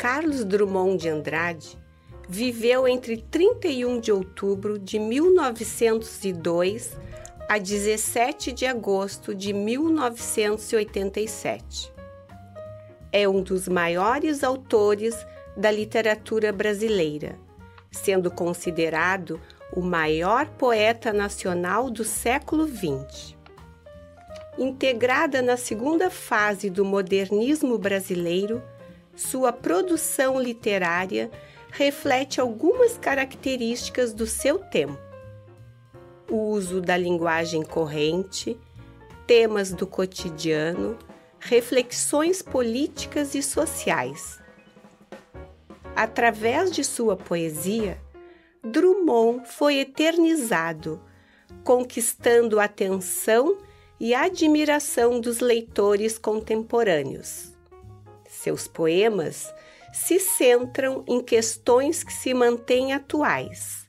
Carlos Drummond de Andrade viveu entre 31 de outubro de 1902 a 17 de agosto de 1987. É um dos maiores autores da literatura brasileira, sendo considerado o maior poeta nacional do século XX. Integrada na segunda fase do modernismo brasileiro, sua produção literária reflete algumas características do seu tempo. O uso da linguagem corrente, temas do cotidiano, reflexões políticas e sociais. Através de sua poesia, Drummond foi eternizado, conquistando a atenção e admiração dos leitores contemporâneos. Seus poemas se centram em questões que se mantêm atuais: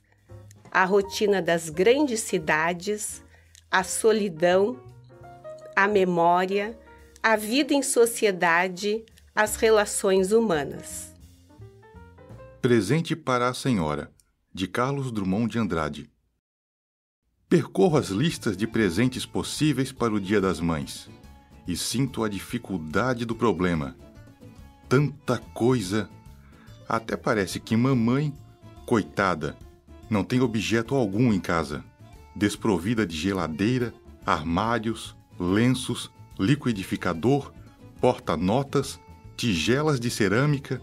a rotina das grandes cidades, a solidão, a memória, a vida em sociedade, as relações humanas. Presente para a Senhora, de Carlos Drummond de Andrade. Percorro as listas de presentes possíveis para o Dia das Mães e sinto a dificuldade do problema tanta coisa. Até parece que mamãe, coitada, não tem objeto algum em casa, desprovida de geladeira, armários, lenços, liquidificador, porta-notas, tigelas de cerâmica,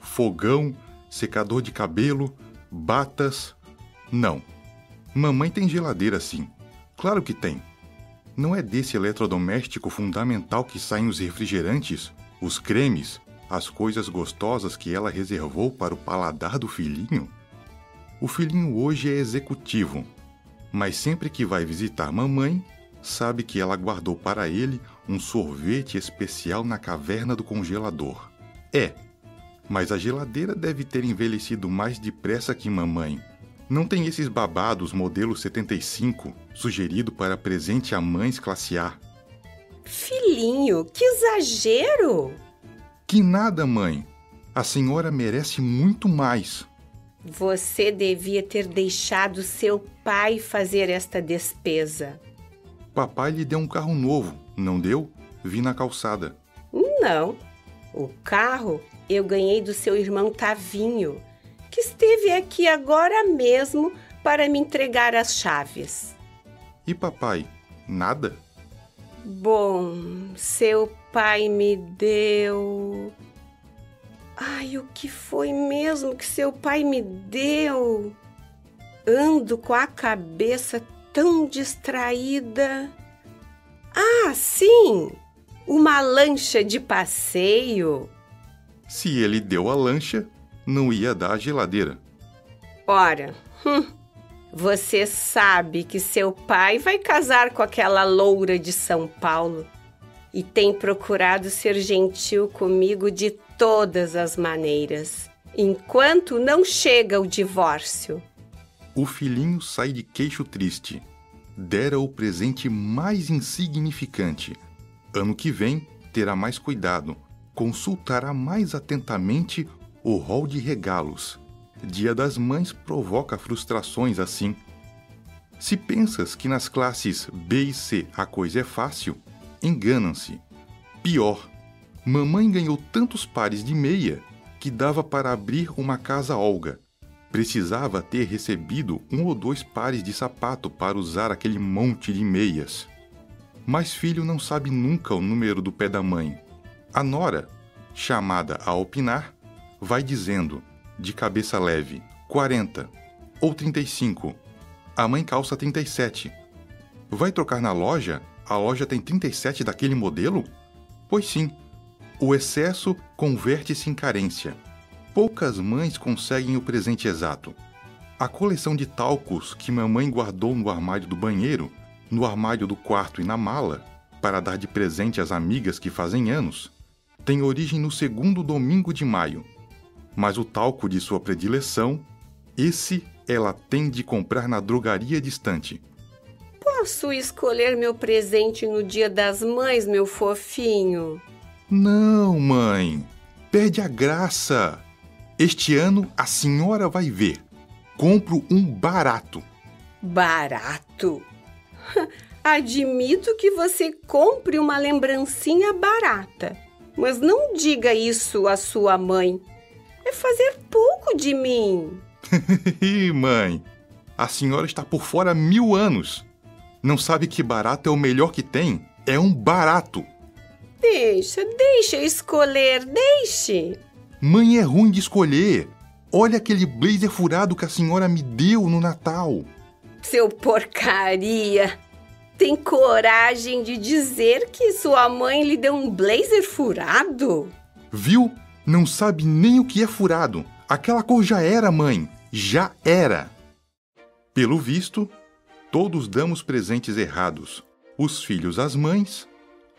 fogão, secador de cabelo, batas. Não. Mamãe tem geladeira sim. Claro que tem. Não é desse eletrodoméstico fundamental que saem os refrigerantes, os cremes, as coisas gostosas que ela reservou para o paladar do filhinho? O filhinho hoje é executivo, mas sempre que vai visitar mamãe, sabe que ela guardou para ele um sorvete especial na caverna do congelador. É, mas a geladeira deve ter envelhecido mais depressa que mamãe. Não tem esses babados modelo 75 sugerido para presente a mães classe A. Filhinho, que exagero! Que nada, mãe. A senhora merece muito mais. Você devia ter deixado seu pai fazer esta despesa. Papai lhe deu um carro novo, não deu? Vi na calçada. Não. O carro eu ganhei do seu irmão Tavinho, que esteve aqui agora mesmo para me entregar as chaves. E papai, nada? Bom, seu pai me deu. Ai, o que foi mesmo que seu pai me deu? Ando com a cabeça tão distraída. Ah, sim! Uma lancha de passeio. Se ele deu a lancha, não ia dar a geladeira. Ora, hum, você sabe que seu pai vai casar com aquela loura de São Paulo e tem procurado ser gentil comigo de todas as maneiras, enquanto não chega o divórcio. O filhinho sai de queixo triste. Dera o presente mais insignificante. Ano que vem terá mais cuidado, consultará mais atentamente o rol de regalos. Dia das Mães provoca frustrações assim. Se pensas que nas classes B e C a coisa é fácil, enganam-se. Pior, mamãe ganhou tantos pares de meia que dava para abrir uma casa Olga. Precisava ter recebido um ou dois pares de sapato para usar aquele monte de meias. Mas filho não sabe nunca o número do pé da mãe. A nora, chamada a opinar, vai dizendo, de cabeça leve, 40 ou 35. A mãe calça 37. Vai trocar na loja a loja tem 37 daquele modelo? Pois sim. O excesso converte-se em carência. Poucas mães conseguem o presente exato. A coleção de talcos que mamãe guardou no armário do banheiro, no armário do quarto e na mala, para dar de presente às amigas que fazem anos, tem origem no segundo domingo de maio. Mas o talco de sua predileção, esse ela tem de comprar na drogaria distante Posso escolher meu presente no dia das mães, meu fofinho? Não, mãe. perde a graça. Este ano a senhora vai ver. Compro um barato. Barato? Admito que você compre uma lembrancinha barata, mas não diga isso à sua mãe. Fazer pouco de mim. mãe, a senhora está por fora há mil anos. Não sabe que barato é o melhor que tem? É um barato. Deixa, deixa eu escolher, deixe. Mãe é ruim de escolher. Olha aquele blazer furado que a senhora me deu no Natal. Seu porcaria! Tem coragem de dizer que sua mãe lhe deu um blazer furado? Viu? Não sabe nem o que é furado. Aquela cor já era, mãe. Já era. Pelo visto, todos damos presentes errados. Os filhos às mães,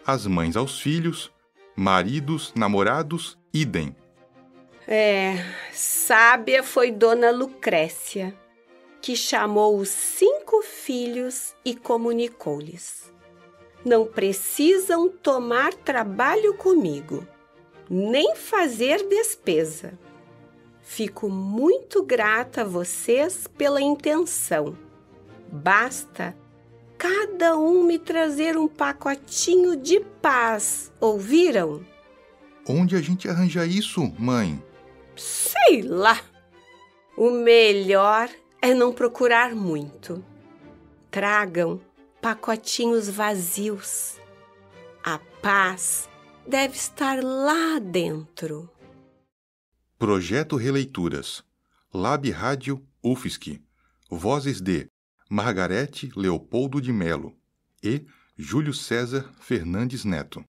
as mães aos filhos, maridos, namorados, idem. É, sábia foi Dona Lucrécia, que chamou os cinco filhos e comunicou-lhes: Não precisam tomar trabalho comigo, nem fazer despesa. Fico muito grata a vocês pela intenção. Basta cada um me trazer um pacotinho de paz, ouviram? Onde a gente arranja isso, mãe? Sei lá. O melhor é não procurar muito. Tragam pacotinhos vazios. A paz deve estar lá dentro. Projeto Releituras. Lab Rádio UFSC. Vozes de Margarete Leopoldo de Melo e Júlio César Fernandes Neto.